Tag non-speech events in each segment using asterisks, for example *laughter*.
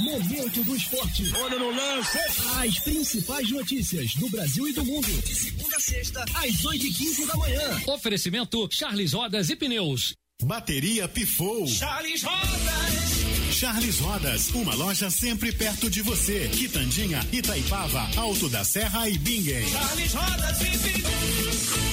Momento do esporte. Olha no lance. As principais notícias do Brasil e do mundo. De segunda a sexta, às 8 e 15 da manhã. Oferecimento Charles Rodas e Pneus. Bateria pifou. Charles Rodas. Charles Rodas, uma loja sempre perto de você. Quitandinha, Itaipava, Alto da Serra e Bingen. Charles Rodas e Pneus.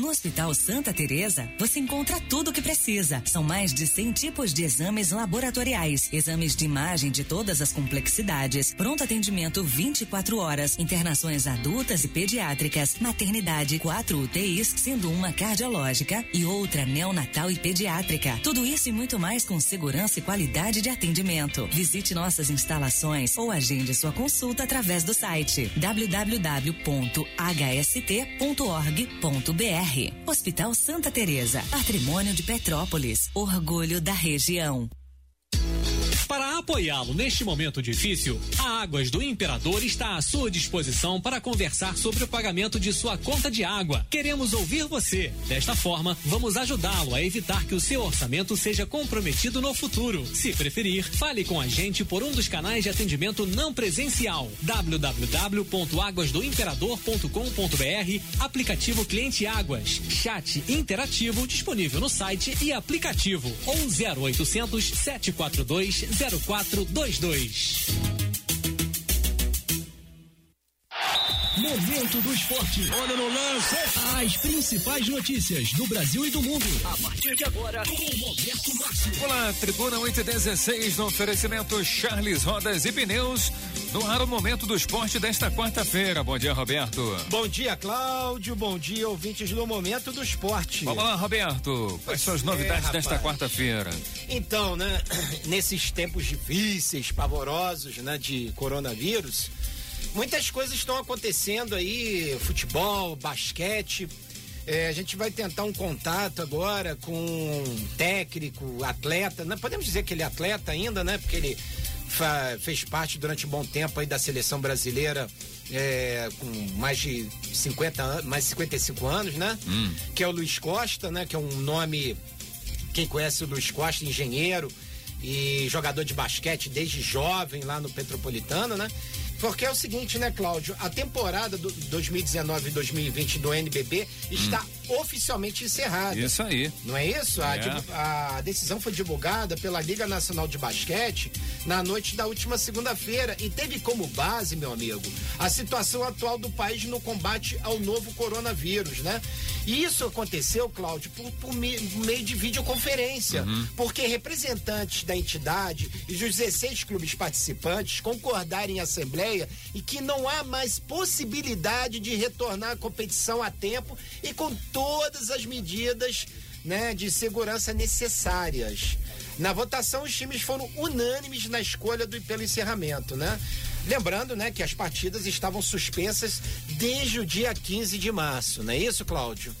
No Hospital Santa Teresa, você encontra tudo o que precisa. São mais de 100 tipos de exames laboratoriais, exames de imagem de todas as complexidades, pronto atendimento 24 horas, internações adultas e pediátricas, maternidade, quatro UTIs, sendo uma cardiológica e outra neonatal e pediátrica. Tudo isso e muito mais com segurança e qualidade de atendimento. Visite nossas instalações ou agende sua consulta através do site www.hst.org.br. Hospital Santa Teresa, Patrimônio de Petrópolis, orgulho da região. Apoiá-lo neste momento difícil, a Águas do Imperador está à sua disposição para conversar sobre o pagamento de sua conta de água. Queremos ouvir você. Desta forma, vamos ajudá-lo a evitar que o seu orçamento seja comprometido no futuro. Se preferir, fale com a gente por um dos canais de atendimento não presencial: www.aguasdoimperador.com.br, aplicativo Cliente Águas, chat interativo disponível no site e aplicativo ou 0800 742 0422. Momento do esporte. Olha no lance. As principais notícias do Brasil e do mundo. A partir de agora, com Roberto Márcio. Olá, Tribuna 816, no oferecimento Charles Rodas e Pneus. No ar, o momento do esporte desta quarta-feira. Bom dia, Roberto. Bom dia, Cláudio. Bom dia, ouvintes do Momento do Esporte. Vamos lá, Roberto. Quais são as novidades é, desta quarta-feira? Então, né, *clears throat* nesses tempos difíceis, pavorosos, né, de coronavírus, muitas coisas estão acontecendo aí, futebol, basquete. É, a gente vai tentar um contato agora com um técnico, atleta. Não podemos dizer que ele é atleta ainda, né? Porque ele fez parte durante um bom tempo aí da seleção brasileira é, com mais de 50 anos, mais de 55 anos, né? Hum. Que é o Luiz Costa, né? Que é um nome. Quem conhece o Luiz Costa, engenheiro e jogador de basquete desde jovem lá no Petropolitano, né? Porque é o seguinte, né, Cláudio? A temporada do 2019 e 2020 do NBB está oficialmente encerrada. Isso aí. Não é isso? A, É. divu- a decisão foi divulgada pela Liga Nacional de Basquete na noite da última segunda-feira e teve como base, meu amigo, a situação atual do país no combate ao novo coronavírus, né? E isso aconteceu, Cláudio, por, por me- meio de videoconferência, porque representantes da entidade e dos 16 clubes participantes concordaram em assembleia e que não há mais possibilidade de retornar à competição a tempo e com todas as medidas né, de segurança necessárias. Na votação, os times foram unânimes na escolha do, pelo encerramento, né? Lembrando, né, que as partidas estavam suspensas desde o dia 15 de março, não é isso, Cláudio?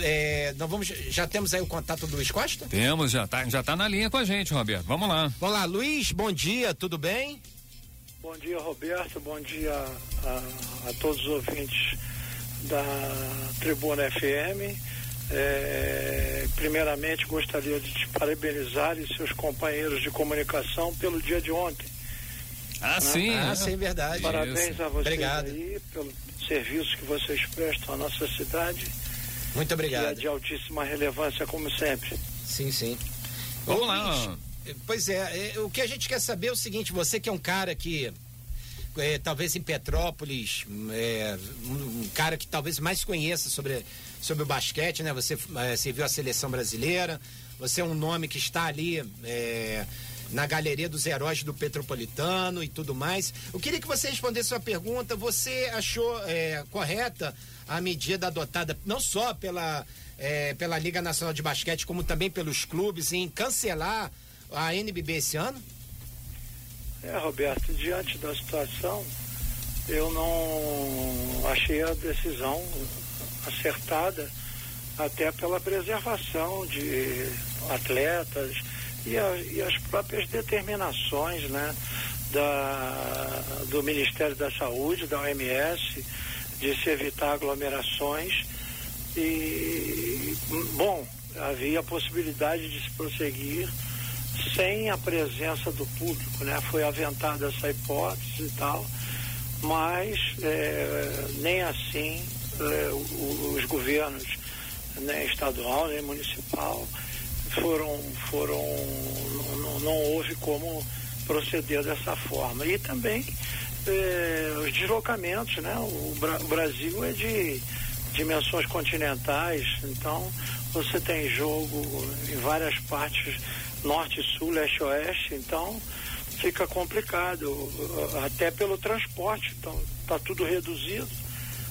É, nós vamos, já temos aí o contato do Luiz Costa? Temos, já tá, já tá na linha com a gente, Roberto. Vamos lá. Vamos lá, Luiz, bom dia, tudo bem? Bom dia, Roberto. Bom dia a, a todos os ouvintes da Tribuna FM. É, primeiramente, gostaria de te parabenizar e seus companheiros de comunicação pelo dia de ontem. Ah, sim. Ah, né? sim, verdade. Parabéns a vocês Obrigado. aí pelo serviço que vocês prestam à nossa cidade. Muito Que é obrigado. de altíssima relevância, como sempre. Sim, sim. Vamos lá. Pois é, é, o que a gente quer saber é o seguinte, você que é um cara que é, talvez em Petrópolis, é, um, um cara que talvez mais conheça sobre, sobre o basquete, né? Você é, serviu a seleção brasileira, você é um nome que está ali é, na galeria dos heróis do Petropolitano e tudo mais. Eu queria que você respondesse sua pergunta. Você achou é, correta a medida adotada não só pela, é, pela Liga Nacional de Basquete, como também pelos clubes em cancelar a NBB esse ano? É, Roberto, diante da situação, eu não achei a decisão acertada, até pela preservação de atletas e, a- e as próprias determinações né, da, do Ministério da Saúde, da OMS, de se evitar aglomerações. E, bom, havia a possibilidade de se prosseguir sem a presença do público, né? Foi aventada essa hipótese e tal, mas é, nem assim é, os governos, nem estadual nem municipal, foram, foram não, não houve como proceder dessa forma. E também é, os deslocamentos, né? O, o Brasil é de dimensões continentais, então você tem jogo em várias partes, norte, sul, leste, oeste, então fica complicado, até pelo transporte, então está tudo reduzido.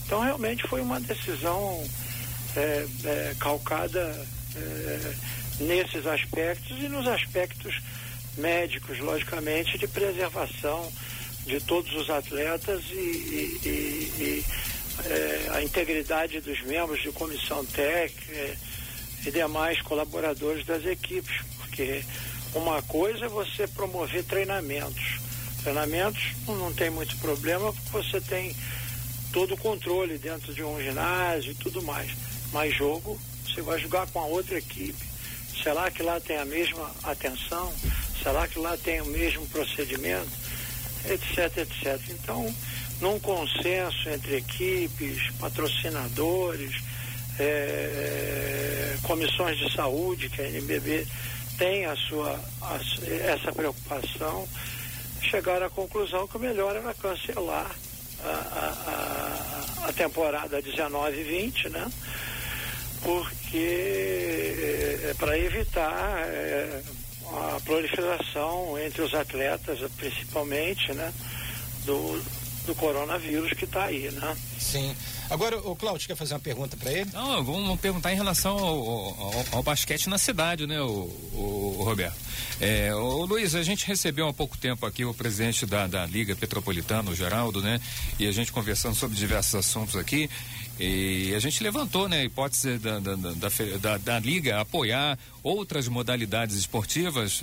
Então realmente foi uma decisão é, é, calcada é, nesses aspectos e nos aspectos médicos, logicamente, de preservação de todos os atletas e, e, e, e é, a integridade dos membros de comissão técnica e demais colaboradores das equipes, porque uma coisa é você promover treinamentos. Treinamentos não tem muito problema porque você tem todo o controle dentro de um ginásio e tudo mais. Mas jogo, você vai jogar com a outra equipe. Será que lá tem a mesma atenção? Será que lá tem o mesmo procedimento? Etc, etc. Então, num consenso entre equipes, patrocinadores, é, comissões de saúde, que a NBB tem a sua, a, essa preocupação, chegaram à conclusão que o melhor era cancelar a, a, a temporada 19-20, né? Porque é, para evitar é, a proliferação entre os atletas, principalmente, né? Do, do coronavírus que está aí, né? Sim. Agora, o Cláudio quer fazer uma pergunta para ele? Não, vamos perguntar em relação ao, ao, ao, basquete na cidade, né, o, o, o Roberto. É, o Luiz, a gente recebeu há pouco tempo aqui o presidente da, da Liga Petropolitana, o Geraldo, né? E a gente conversando sobre diversos assuntos aqui. E a gente levantou né, a hipótese da, da, da, da, da Liga apoiar outras modalidades esportivas.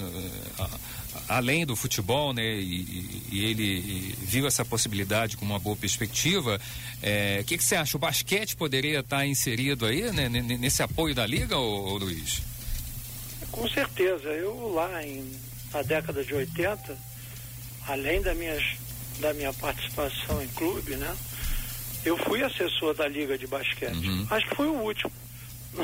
Além do futebol, né? E, e ele viu essa possibilidade com uma boa perspectiva. O é, que, que você acha? O basquete poderia estar inserido aí, né? Nesse apoio da liga, ô, ô Luiz? Com certeza. Eu lá em, na década de 80, além da, minhas, da minha participação em clube, né? Eu fui assessor da liga de basquete. Uhum. Acho que foi o último. *laughs*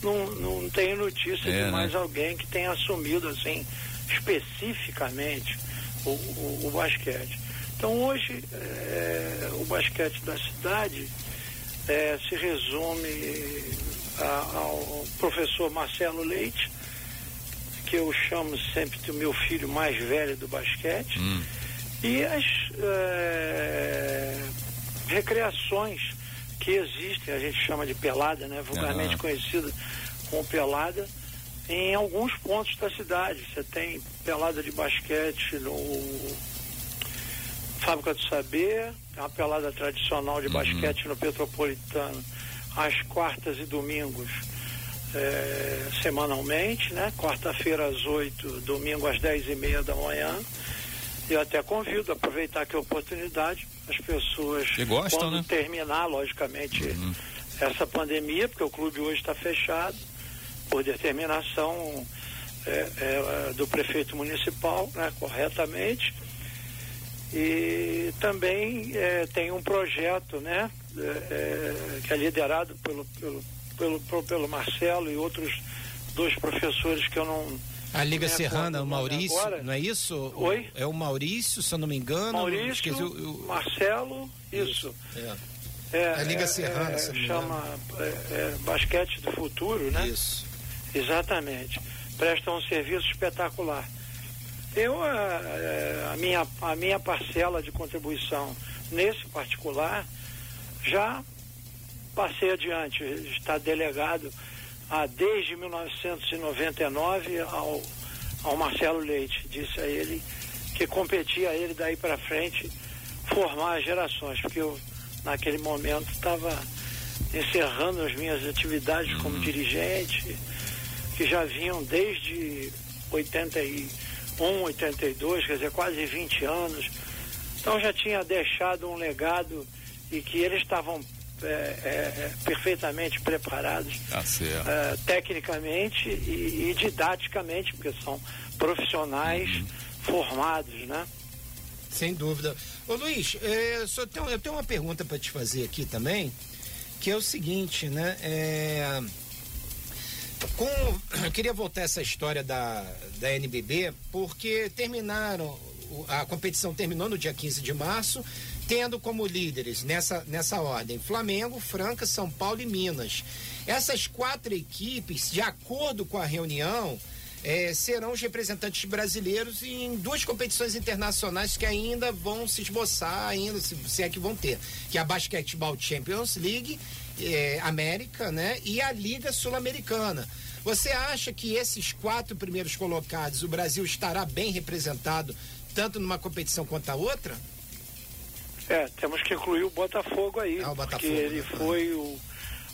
Não, não, não tenho notícia é, de né? mais né? alguém que tenha assumido assim especificamente o, o, o basquete. Então hoje é, o basquete da cidade é, se resume a, ao professor Marcelo Leite, que eu chamo sempre de meu filho mais velho do basquete, hum. e as é, recreações que existem, a gente chama de pelada, né, vulgarmente uhum. conhecida como pelada, em alguns pontos da cidade. Você tem pelada de basquete no Fábrica do Saber, uma pelada tradicional de uhum. basquete no Petropolitano, às quartas e domingos, é, semanalmente, né? Quarta-feira às oito, domingo às dez e meia da manhã. Eu até convido a aproveitar que a oportunidade, as pessoas gostam, quando né? terminar, logicamente, uhum. essa pandemia, porque o clube hoje está fechado, por determinação é, é, do prefeito municipal, né, corretamente. E também é, tem um projeto, né, é, é, que é liderado pelo, pelo, pelo, pelo Marcelo e outros dois professores que eu não. A Liga Serrana, o Maurício, agora. não é isso? Oi? É o Maurício, se eu não me engano. Maurício, o, Marcelo, isso. É. É, a Liga é, Serrana, é, chama é, é, Basquete do Futuro, né? Isso. Exatamente. Prestam um serviço espetacular. Eu, a, a, minha, a minha parcela de contribuição nesse particular já passei adiante, está delegado a, desde 1999 ao, ao Marcelo Leite. Disse a ele que competia a ele daí para frente formar gerações, porque eu naquele momento estava encerrando as minhas atividades como dirigente que já vinham desde 81, 82, quer dizer, quase 20 anos. Então já tinha deixado um legado e que eles estavam é, é, perfeitamente preparados certo. é, tecnicamente e, e didaticamente, porque são profissionais Uhum. formados, né? Sem dúvida. Ô Luiz, é, só tenho- eu tenho uma pergunta para te fazer aqui também, que é o seguinte, né? É, com, *clears throat* eu queria voltar essa história da, da NBB, porque terminaram, a competição terminou no dia 15 de março, tendo como líderes nessa, nessa ordem Flamengo, Franca, São Paulo e Minas. Essas quatro equipes, de acordo com a reunião, eh, serão os representantes brasileiros em duas competições internacionais que ainda vão se esboçar, ainda se, se é que vão ter, que é a Basketball Champions League, eh, América, né, e a Liga Sul-Americana. Você acha que esses quatro primeiros colocados, o Brasil estará bem representado tanto numa competição quanto a outra? É, temos que incluir o Botafogo aí, Ah, o porque Botafogo, ele né? foi o,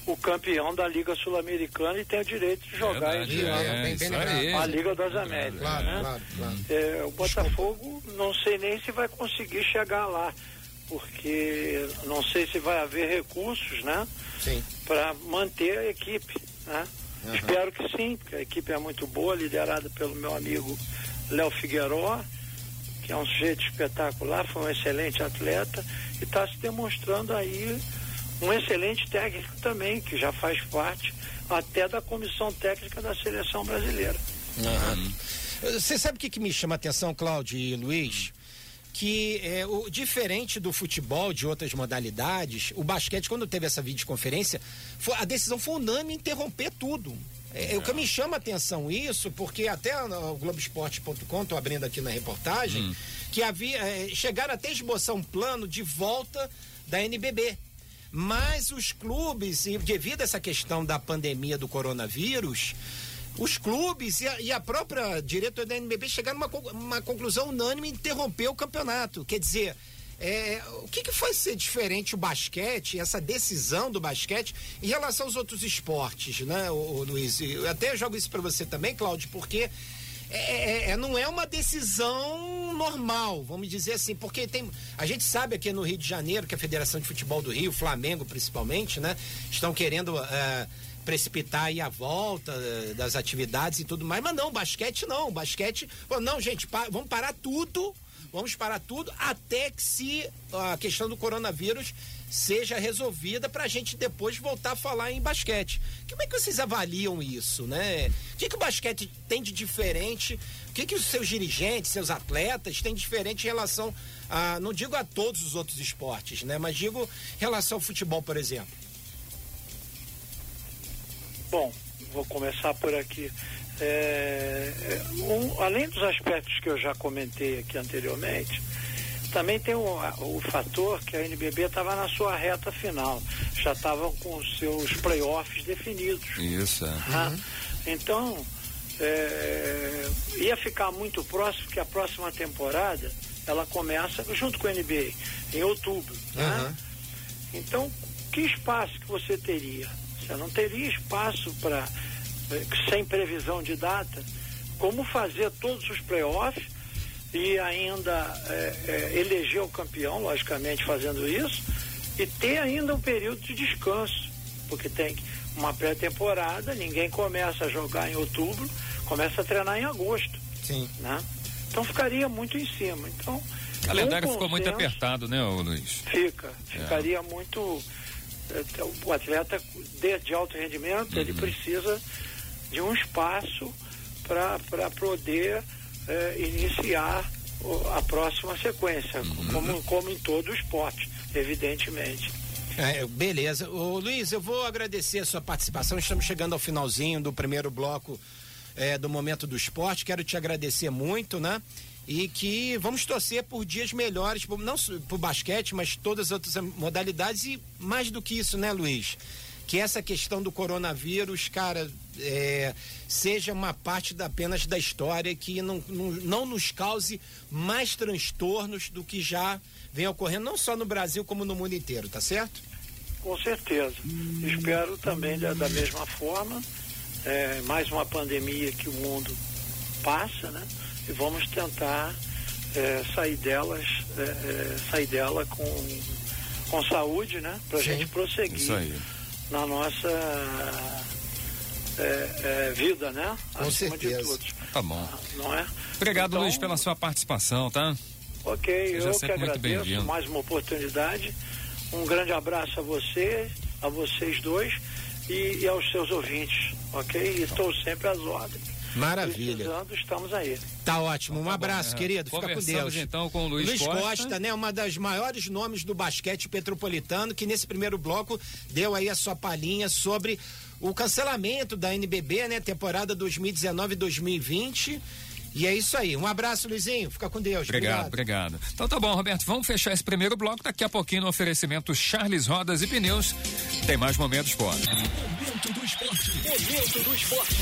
o campeão da Liga Sul-Americana e tem o direito de jogar Verdade, esse ano é, é, bem- bem aí. a Liga das Américas. Claro, né? claro, claro. É, o Botafogo não sei nem se vai conseguir chegar lá, porque não sei se vai haver recursos, né, Sim. para manter a equipe, né? Aham. Espero que sim, porque a equipe é muito boa, liderada pelo meu amigo Léo Figueiró, que é um sujeito espetacular, foi um excelente atleta e está se demonstrando aí um excelente técnico também, que já faz parte até da comissão técnica da seleção brasileira. Você sabe o que, que me chama a atenção, Cláudio e Luiz? Que é, o diferente do futebol, de outras modalidades, o basquete, quando teve essa videoconferência, foi- a decisão foi unânime interromper tudo. É, é o que me chama a atenção isso, porque até no Globoesporte.com, estou abrindo aqui na reportagem, que havia. é, chegaram até esboçar um plano de volta da NBB. Mas os clubes, e devido a essa questão da pandemia do coronavírus, os clubes e a, e a própria diretoria da NBB chegaram a uma, uma conclusão unânime interromper o campeonato. Quer dizer, é, o que, que faz ser diferente o basquete, essa decisão do basquete, em relação aos outros esportes, né, Luiz? Eu até jogo isso para você também, Cláudio, porque é, é- é- não é uma decisão normal, vamos dizer assim, porque tem. A gente sabe aqui no Rio de Janeiro que a Federação de Futebol do Rio, Flamengo principalmente, né, estão querendo. é, precipitar aí a volta eh, das atividades e tudo mais, mas não, basquete não, basquete, não, gente, pa- vamos parar tudo, vamos parar tudo até que se a questão do coronavírus seja resolvida para a gente depois voltar a falar em basquete. Como é que vocês avaliam isso, né? O que, que o basquete tem de diferente? O que, que os seus dirigentes, seus atletas têm de diferente em relação a, não digo a todos os outros esportes, né? Mas digo em relação ao futebol, por exemplo. Bom, vou começar por aqui. É, é, um- além dos aspectos que eu já comentei aqui anteriormente, também tem o, o fator que a NBB estava na sua reta final, já estavam com os seus playoffs definidos. Isso, é. tá? Então, é, ia ficar muito próximo, porque a próxima temporada ela começa junto com a NBA, em outubro. né? Aham. Então, que espaço que você teria? Você não teria espaço para, sem previsão de data, como fazer todos os playoffs e ainda é, é, eleger o campeão, logicamente fazendo isso, e ter ainda um período de descanso, porque tem uma pré-temporada, ninguém começa a jogar em outubro, começa a treinar em agosto, Sim. né? Então ficaria muito em cima. Então, O calendário ficou muito apertado, né, Luiz? Fica, ficaria muito. Eh, O atleta de, de alto rendimento, ele precisa de um espaço para poder eh, iniciar a próxima sequência, como, como em todo o esporte, evidentemente. É, beleza. Ô, Luiz, eu vou agradecer a sua participação. Estamos chegando ao finalzinho do primeiro bloco é, do Momento do Esporte. Quero te agradecer muito, né? E que vamos torcer por dias melhores, não por basquete, mas todas as outras modalidades e mais do que isso, né, Luiz? Que essa questão do coronavírus, cara, é, seja uma parte da- apenas da história que não, não, não nos cause mais transtornos do que já vem ocorrendo, não só no Brasil, como no mundo inteiro, tá certo? Com certeza. Espero também da, da mesma forma. É, mais uma pandemia que o mundo passa, né? E vamos tentar é, sair delas, é, sair dela com, com saúde, né? Pra Sim. gente prosseguir na nossa é, é, vida, né? Com Acima certeza. Tá bom. Não é? Obrigado, Então, Luiz, pela sua participação, tá? Ok, Seja eu que agradeço mais uma oportunidade. Um grande abraço a você, a vocês dois e, e aos seus ouvintes, ok? E estou sempre às ordens. Maravilha. Precisando, estamos aí. Tá ótimo. Um Tá bom, abraço, é. querido. Fica com Deus. então com o Luiz Costa. né? Uma das maiores nomes do basquete petropolitano, que nesse primeiro bloco deu aí a sua palhinha sobre o cancelamento da NBB, né? Temporada 2019-2020. E é isso aí. Um abraço, Luizinho. Fica com Deus. Obrigado, obrigado. Então tá bom, Roberto. Vamos fechar esse primeiro bloco. Daqui a pouquinho no oferecimento Charles Rodas e Pneus. Tem mais momentos esporte. Momento do esporte. Momento do esporte.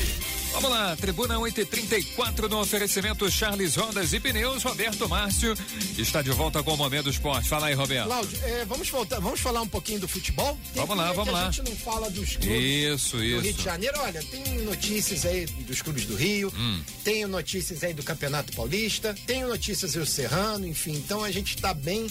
Vamos lá, Tribuna 834 no oferecimento Charles Rodas e Pneus. Roberto Márcio está de volta com o Momento do Esporte. Fala aí, Roberto. Cláudio, é, vamos voltar, vamos falar um pouquinho do futebol? Tem Vamos lá, que- vamos lá. A gente não fala dos clubes Isso, do Rio de isso. Janeiro. Olha, tem notícias aí dos clubes do Rio, Hum. tenho notícias aí do Campeonato Paulista, tenho notícias do Serrano, enfim. Então a gente tá bem.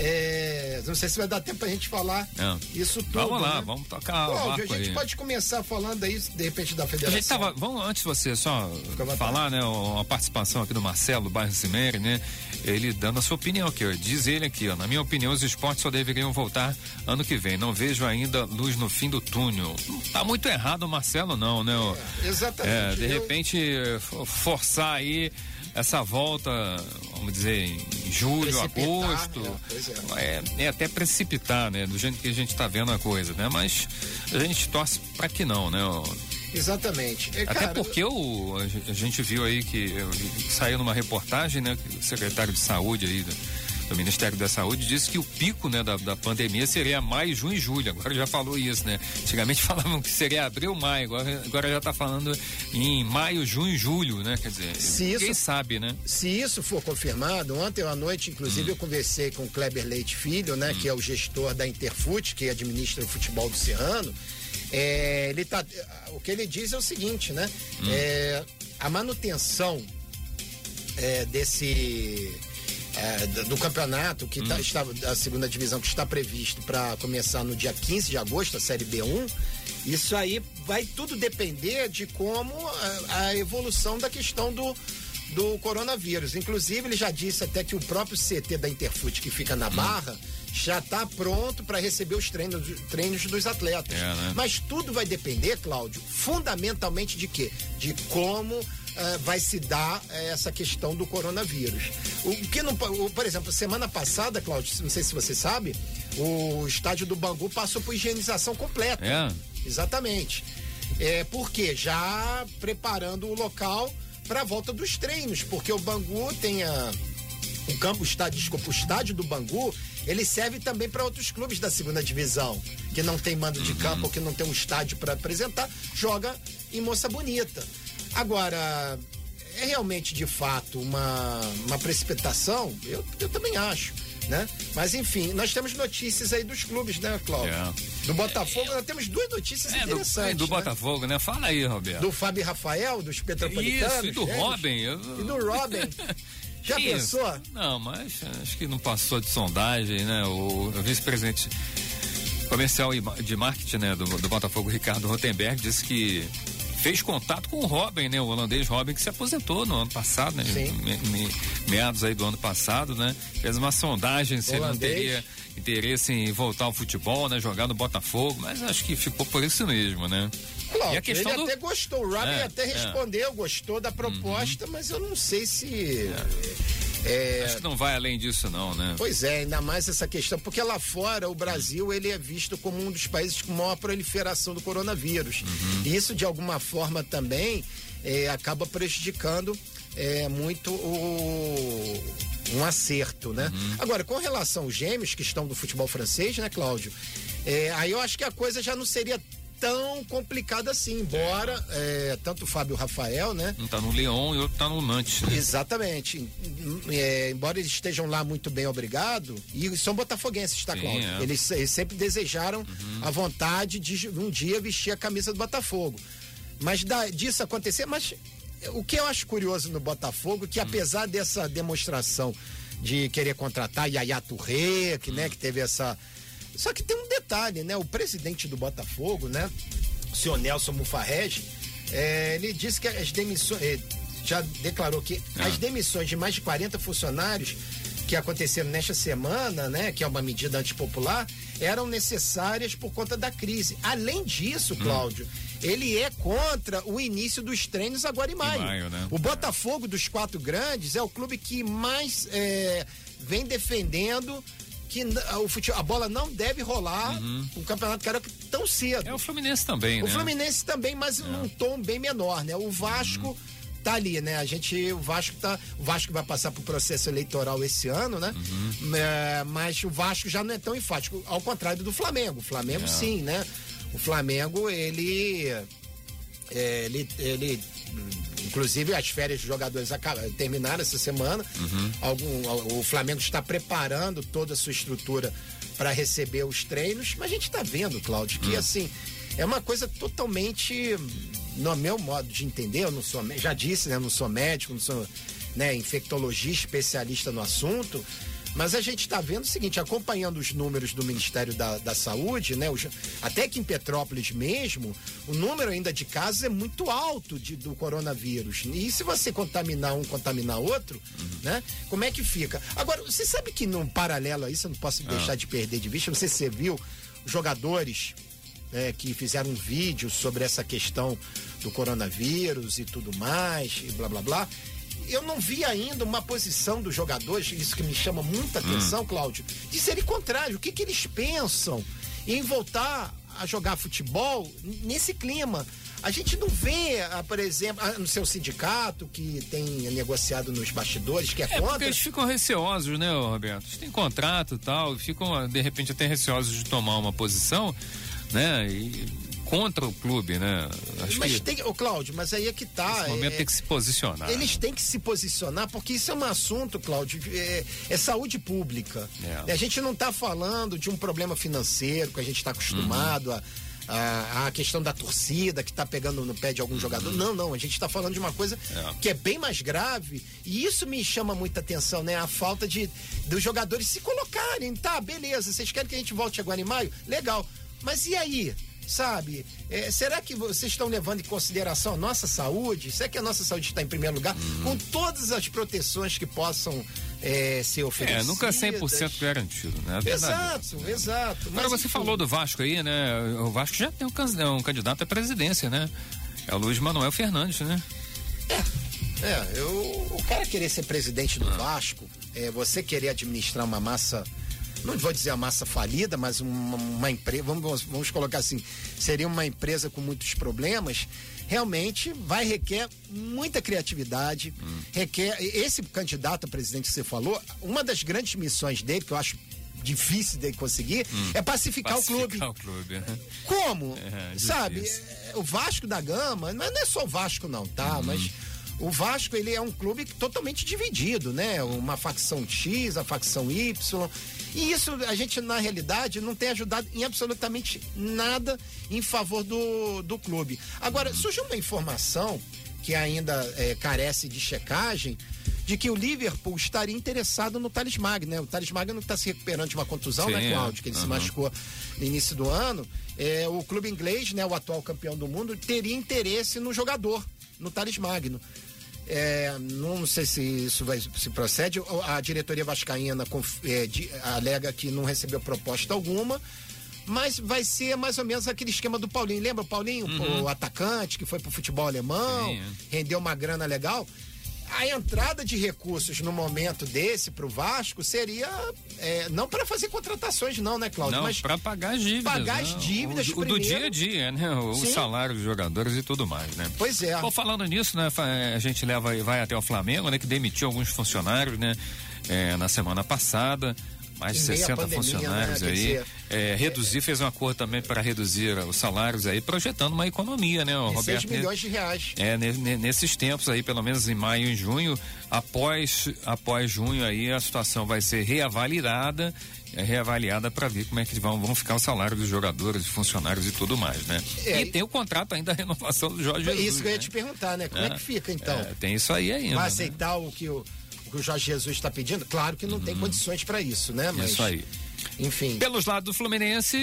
É, não sei se vai dar tempo pra gente falar Não. isso tudo. Vamos lá, né? vamos tocar Cláudio, a gente aí. pode começar falando aí, de repente, da A federação. gente tava, vamos antes de você só falar, né, uma participação aqui do Marcelo, do bairro Cimeri, né, ele dando a sua opinião aqui, ó, diz ele aqui, ó, na minha opinião os esportes só deveriam voltar ano que vem, não vejo ainda luz no fim do túnel. Não tá muito errado o Marcelo não, né, ó. Exatamente. É, de Eu- repente fo- forçar aí essa volta, vamos dizer, em julho, Precipitar, agosto, é, pois é, é até precipitar, né, do jeito que a gente tá vendo a coisa, né, mas a gente torce para que não, né. Exatamente. É, Até cara, porque o, a gen- a gente viu aí que vi- saiu numa reportagem, né, que o secretário de saúde aí do, Ministério da Saúde disse que o pico, né, da, da pandemia seria maio, junho e julho. Agora já falou isso, né? Antigamente *laughs* falavam que seria abril, maio, agora, agora já está falando em maio, junho e julho, né? Quer dizer, Se ninguém isso- sabe, né? Se isso for confirmado, ontem à noite, inclusive, eu conversei com o Kleber Leite Filho, né, que é o gestor da Interfute, que administra o futebol do Serrano. É, ele tá, o que ele diz é o seguinte, né? É, a manutenção é, desse é, do campeonato que tá, está da segunda divisão que está previsto para começar no dia 15 de agosto, a série B1. Isso aí vai tudo depender de como a, a evolução da questão do do coronavírus. Inclusive, ele já disse até que o próprio CT da Interfute, que fica na Barra, já está pronto para receber os treinos, treinos dos atletas. É, né? Mas tudo vai depender, Cláudio, fundamentalmente de quê? De como eh, vai se dar eh, essa questão do coronavírus. O que não, o, por exemplo, semana passada, Cláudio, não sei se você sabe, o estádio do Bangu passou por higienização completa. É. Exatamente. É, por quê? Já preparando o local para a volta dos treinos, porque o Bangu tem a, o campo, estádio, desculpa, o estádio do Bangu, ele serve também para outros clubes da segunda divisão, que não tem mando de campo ou que não tem um estádio para apresentar, joga em Moça Bonita. Agora, é realmente de fato uma, uma precipitação? Eu, eu também acho. Né? Mas enfim, nós temos notícias aí dos clubes, né, Cláudio? É. Do Botafogo, nós temos duas notícias É, do, interessantes. do né? Botafogo, né? Fala aí, Roberto. Do Fábio Rafael, dos Petropolitanos. Isso, e do gêmeos. Robin. eu- E do Robin. *laughs* Já Isso. pensou? Não, mas acho que não passou de sondagem, né? O, o vice-presidente comercial de marketing né, do, do Botafogo, Ricardo Rotenberg, disse que fez contato com o Robin, né? O holandês Robin, que se aposentou no ano passado, né? Sim. Me- me- meados aí do ano passado, né? Fez uma sondagem se ele não Holandês. teria interesse em voltar ao futebol, né? Jogar no Botafogo, mas acho que ficou por isso mesmo, né? Cláudio, e a questão ele do... até gostou, o Robin É, até é. Uhum. respondeu, gostou da proposta, mas eu não sei se. é, Acho que não vai além disso, não, né? Pois é, ainda mais essa questão, porque lá fora o Brasil ele é visto como um dos países com maior proliferação do coronavírus. E isso de alguma forma também é, acaba prejudicando é, muito o um acerto, né? Agora, com relação aos gêmeos que estão do futebol francês, né, Cláudio? É, aí eu acho que a coisa já não seria tão complicada assim, embora é, tanto o Fábio Rafael, né? Um tá no Lyon e outro tá no Nantes, né? Exatamente. É, embora eles estejam lá muito bem, obrigado, e são botafoguenses, tá, Cláudio? é. Uhum. Eles, eles sempre desejaram a vontade de um dia vestir a camisa do Botafogo. Mas da- disso acontecer, mas o que eu acho curioso no Botafogo, Hum. que apesar dessa demonstração de querer contratar Yaya Touré, que, Hum. né, que teve essa Só que tem um detalhe, né? O presidente do Botafogo, né? O senhor Nelson Mufarrege, é, ele disse que as demissões. eh, já declarou que as demissões de mais de 40 funcionários que aconteceram nesta semana, né? Que é uma medida antipopular, eram necessárias por conta da crise. Além disso, Cláudio. Ele é contra o início dos treinos agora em maio. maio, né? O Botafogo dos quatro grandes é o clube que mais é, vem defendendo que o fute- a bola não deve rolar o Campeonato Carioca tão cedo. Uhum. É o Fluminense também, O né? Fluminense também, mas num tom bem menor, né? O Vasco tá ali, né? A gente, o Vasco tá, o Vasco vai passar pro processo eleitoral esse ano, né? É, mas o Vasco já não é tão enfático, ao contrário do Flamengo. O Flamengo sim, né? O Flamengo, ele é, ele, ele, hum, inclusive as férias dos jogadores terminaram essa semana. Algum, o Flamengo está preparando toda a sua estrutura para receber os treinos, mas a gente está vendo, Cláudio, que assim é uma coisa totalmente, no meu modo de entender, eu não sou, já disse, né, eu não sou médico, não sou né, infectologista especialista no assunto. Mas a gente está vendo o seguinte, acompanhando os números do Ministério da, da Saúde, né? os- até que em Petrópolis mesmo, o número ainda de casos é muito alto de, do coronavírus. E se você contaminar um, contaminar outro, né? Como é que fica? Agora, você sabe que num paralelo a isso, eu não posso deixar de perder de vista, não sei se você viu, jogadores né, que fizeram um vídeo sobre essa questão do coronavírus e tudo mais, e blá blá blá. Eu não vi ainda uma posição dos jogadores, isso que me chama muita atenção, Cláudio, de serem contrários. O que, que eles pensam em voltar a jogar futebol nesse clima? A gente não vê, ah, por exemplo, ah, no seu sindicato, que tem negociado nos bastidores, que é, É porque contra. eles ficam receosos, né, Roberto? Eles têm contrato e tal, ficam, de repente, até receosos de tomar uma posição, né? E contra o clube, né? Acho Mas que tem, ô Cláudio, mas aí é que tá. nesse momento é- tem que se posicionar. Eles têm que se posicionar, porque isso é um assunto, Cláudio, é, é saúde pública. É. A gente não está falando de um problema financeiro que a gente está acostumado a. A, a questão da torcida que está pegando no pé de algum jogador. Não, não. A gente está falando de uma coisa É. que é bem mais grave. E isso me chama muita atenção, né? A falta de dos jogadores se colocarem. Tá, beleza. Vocês querem que a gente volte agora em maio? Legal. Mas e aí? Sabe? É, será que vocês estão levando em consideração a nossa saúde? Será que a nossa saúde está em primeiro lugar? Com todas as proteções que possam é, ser É, oferecidas. nunca 100% garantido, né? É. Exato, exato. Agora Mas, você falou do Vasco aí, né? O Vasco já tem um, can- um candidato à presidência, né? É o Luiz Manuel Fernandes, né? É, eu, o cara querer ser presidente Ah. do Vasco, é, você querer administrar uma massa, não vou dizer a massa falida, mas uma, uma empresa, vamos, vamos colocar assim, seria uma empresa com muitos problemas, realmente vai requer muita criatividade, Hum. requer, esse candidato a presidente que você falou, uma das grandes missões dele, que eu acho difícil dele conseguir, é pacificar, o clube. Hum. Pacificar o clube. né? Como? É, Sabe? difícil. é, O Vasco da Gama, mas não é só o Vasco não, tá? Mas o Vasco, ele é um clube totalmente dividido, né? Uma facção X, a facção Y. E isso a gente, na realidade, não tem ajudado em absolutamente nada em favor do, do clube. Agora, surgiu uma informação que ainda é, carece de checagem, de que o Liverpool estaria interessado no Thales Magno, né? O Thales Magno está se recuperando de uma contusão, Sim, né. Cláudio? Que ele se machucou no início do ano. É, o clube inglês, né, o atual campeão do mundo, teria interesse no jogador, no Thales Magno. É, não sei se isso vai se procede. A diretoria vascaína é, di- alega que não recebeu proposta alguma. Mas vai ser mais ou menos aquele esquema do Paulinho. Lembra o Paulinho, o atacante que foi pro futebol alemão, Sim, é. rendeu uma grana legal? A entrada de recursos no momento desse pro Vasco seria é, não para fazer contratações, não, né, Cláudio? Não, Mas para pagar as dívidas. pagar né? as dívidas o, o do dia a dia, né? O Sim. salário dos jogadores e tudo mais, né? Pois é. Bom, falando nisso, né, fa- a gente leva e vai até o Flamengo, né, que demitiu alguns funcionários, né, é, na semana passada. Mais de Em meio à 60 pandemia, funcionários né, aí. dizer, é, reduzir, fez um acordo também para reduzir os salários aí, projetando uma economia, né, o de 6 Roberto? milhões de reais. É, ne- ne- nesses tempos aí, pelo menos em maio e junho, após, após junho aí, a situação vai ser reavaliada, é, reavaliada para ver como é que vão, vão ficar o salário dos jogadores, funcionários e tudo mais, né? É, e tem o contrato ainda, a renovação do Jorge Jesus. isso que eu ia né? te perguntar, né? Como é, que fica então? É, tem isso aí ainda. Vai né? aceitar o que o, o que o Jorge Jesus está pedindo? Claro que não tem condições para isso, né? Mas Isso aí. enfim. Pelos lados do Fluminense,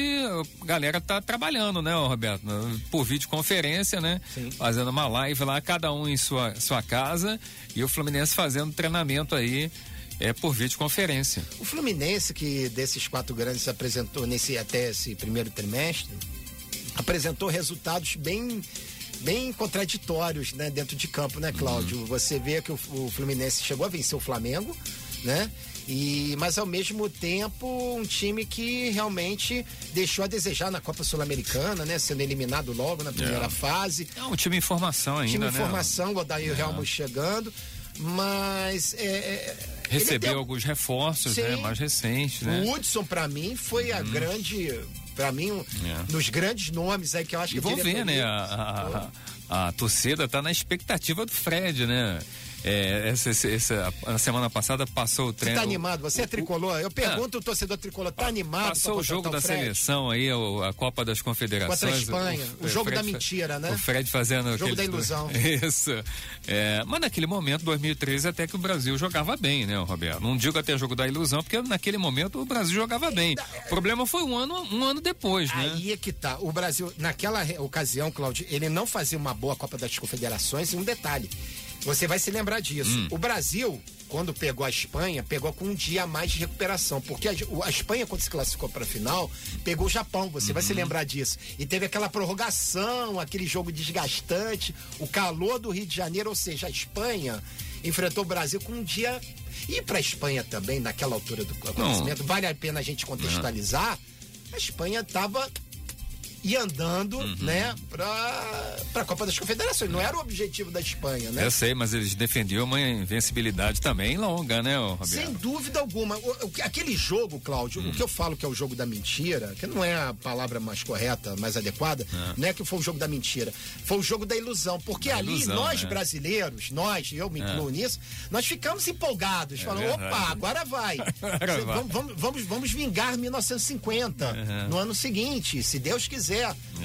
a galera tá trabalhando, né, Roberto? Por videoconferência, né? Sim. Fazendo uma live lá, cada um em sua, sua casa, e o Fluminense fazendo treinamento aí é por videoconferência. O Fluminense, que desses quatro grandes apresentou nesse até esse primeiro trimestre, apresentou resultados bem bem contraditórios, né, dentro de campo, né, Cláudio? Uhum. Você vê que o, o Fluminense chegou a vencer o Flamengo, né? E, mas ao mesmo tempo um time que realmente deixou a desejar na Copa Sul-Americana, né? Sendo eliminado logo na primeira É. fase. É um time em formação ainda, time em né? formação, o Odair É. Helmut chegando, mas é, é, ele Recebeu deu- alguns reforços, né? Sim. Mais recentes, né? Uhum. o Hudson, pra mim, foi a grande. Pra mim, um, É. dos grandes nomes aí que eu acho E que vamos ver, diretoria- né? A, a, a- a torcida tá na expectativa do Fred, né? É, essa, essa- a semana passada passou o Você treino. tá animado? Você é tricolor? Eu pergunto o torcedor tricolor, tá animado? Passou o jogo da o seleção aí, o- a Copa das Confederações. Contra a Espanha, o jogo Fred da mentira, né? O Fred fazendo O jogo aquele- da ilusão. *laughs* Isso. É, mas naquele momento, 2013, até que o Brasil jogava bem, né, Roberto? Não digo até jogo da ilusão, porque naquele momento o Brasil jogava bem. O problema foi um ano, um ano depois, né? Aí é que tá. O Brasil, naquela ocasião, Claudio, ele não fazia uma boa Copa das Confederações e um detalhe. Você vai se lembrar disso. Hum. O Brasil, quando pegou a Espanha, pegou com um dia a mais de recuperação. Porque a, a Espanha, quando se classificou para a final, pegou o Japão. Você vai se Uhum. lembrar disso. E teve aquela prorrogação, aquele jogo desgastante, o calor do Rio de Janeiro. Ou seja, a Espanha enfrentou o Brasil com um dia. E para a Espanha também, naquela altura do acontecimento, vale a pena a gente contextualizar. A Espanha estava e andando, Uhum. né, pra, pra Copa das Confederações. Não era o objetivo da Espanha, né? Eu sei, mas eles defendiam uma invencibilidade também longa, né, Roberto? Sem dúvida alguma. O- aquele jogo, Cláudio, Hum. o que eu falo que é o jogo da mentira, que não é a palavra mais correta, mais adequada, não é que foi o jogo da mentira, foi o jogo da ilusão. Porque Da ali, ilusão, nós né? brasileiros, nós, eu me incluo nisso, nós ficamos empolgados, falando, É verdade. opa, agora vai. *laughs* Agora vai. Vamos, vamos, vamos, vamos vingar 1950, no ano seguinte, se Deus quiser.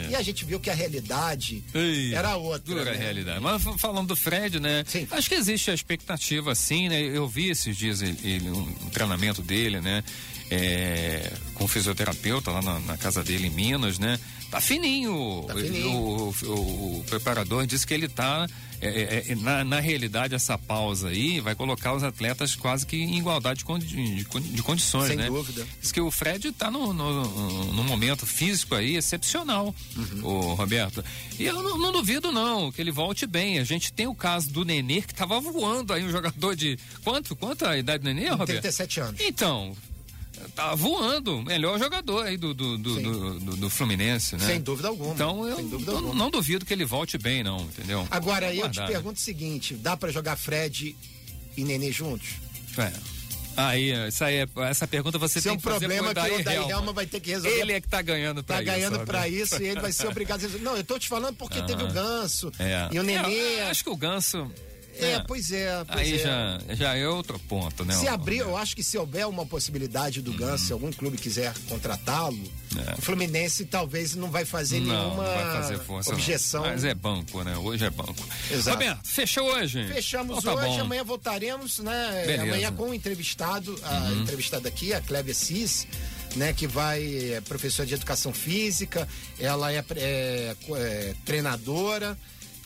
E a gente viu que a realidade É. Ei, era outra. Dura né? realidade. Mas falando do Fred, né? Sim. Acho que existe a expectativa, sim, né? Eu vi esses dias ele, ele- um treinamento dele, né? É, com fisioterapeuta lá na, na casa dele em Minas, né? Tá fininho. Tá fininho. O, o- o preparador disse que ele tá. é, é, é, na, na realidade, essa pausa aí vai colocar os atletas quase que em igualdade de, condi- de de condições, Sem né? dúvida. Diz que o Fred tá no, no, no momento físico aí excepcional, Uhum. o Roberto. E eu não, não duvido, não, que ele volte bem. A gente tem o caso do Nenê, que tava voando aí, um jogador de. Quanto? Quanto a idade do Nenê, Roberto? 37 anos. Então. Tá voando, melhor jogador aí do, do, do, do, do- Fluminense, né? Sem dúvida alguma. Então eu não, alguma. não duvido que ele volte bem, não, entendeu? Agora, eu te né? pergunto o seguinte: dá pra jogar Fred e Nenê juntos? É. Aí, isso aí, é- essa pergunta você Isso é tem um que fazer problema pro que o Odair Helma. Vai ter que resolver. Ele é que tá ganhando pra Tá isso. ganhando pra Roberto. isso e ele vai ser obrigado a resolver. Não, eu tô te falando porque teve o Ganso É. e o Nenê. É, acho que o Ganso. É, pois é. Pois Aí é. já, já é outro ponto, né? Se abrir, eu acho que se houver uma possibilidade do Ganso, se algum clube quiser contratá-lo, Uhum. É. o Fluminense talvez não vai fazer não, nenhuma não vai fazer força. não. objeção. Mas é banco, né? Hoje é banco. Exato. Roberto, fechou hoje? Fechamos Então tá hoje, bom. amanhã voltaremos, né? Beleza. Uhum. Amanhã com o entrevistado, a entrevistada aqui, a Clévia Cis, né? Que vai, é professora de educação física, ela é, é, é, treinadora,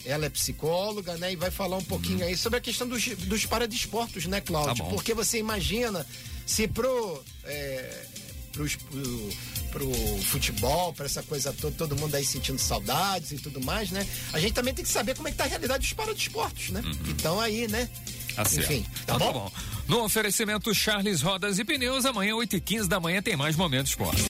ela é psicóloga, né? E vai falar um pouquinho aí sobre a questão dos, dos paradesportos, né, Cláudio? Uhum. Tá bom. Porque você imagina se pro. É, pros- pro, pro futebol, para essa coisa toda, todo mundo aí sentindo saudades e tudo mais, né? A gente também tem que saber como é que tá a realidade dos paradesportos, né? Então aí, né? Tá certo. Enfim, tá Então bom? No oferecimento Charles Rodas e Pneus, amanhã, 8h15 da manhã, tem mais Momento Esporte.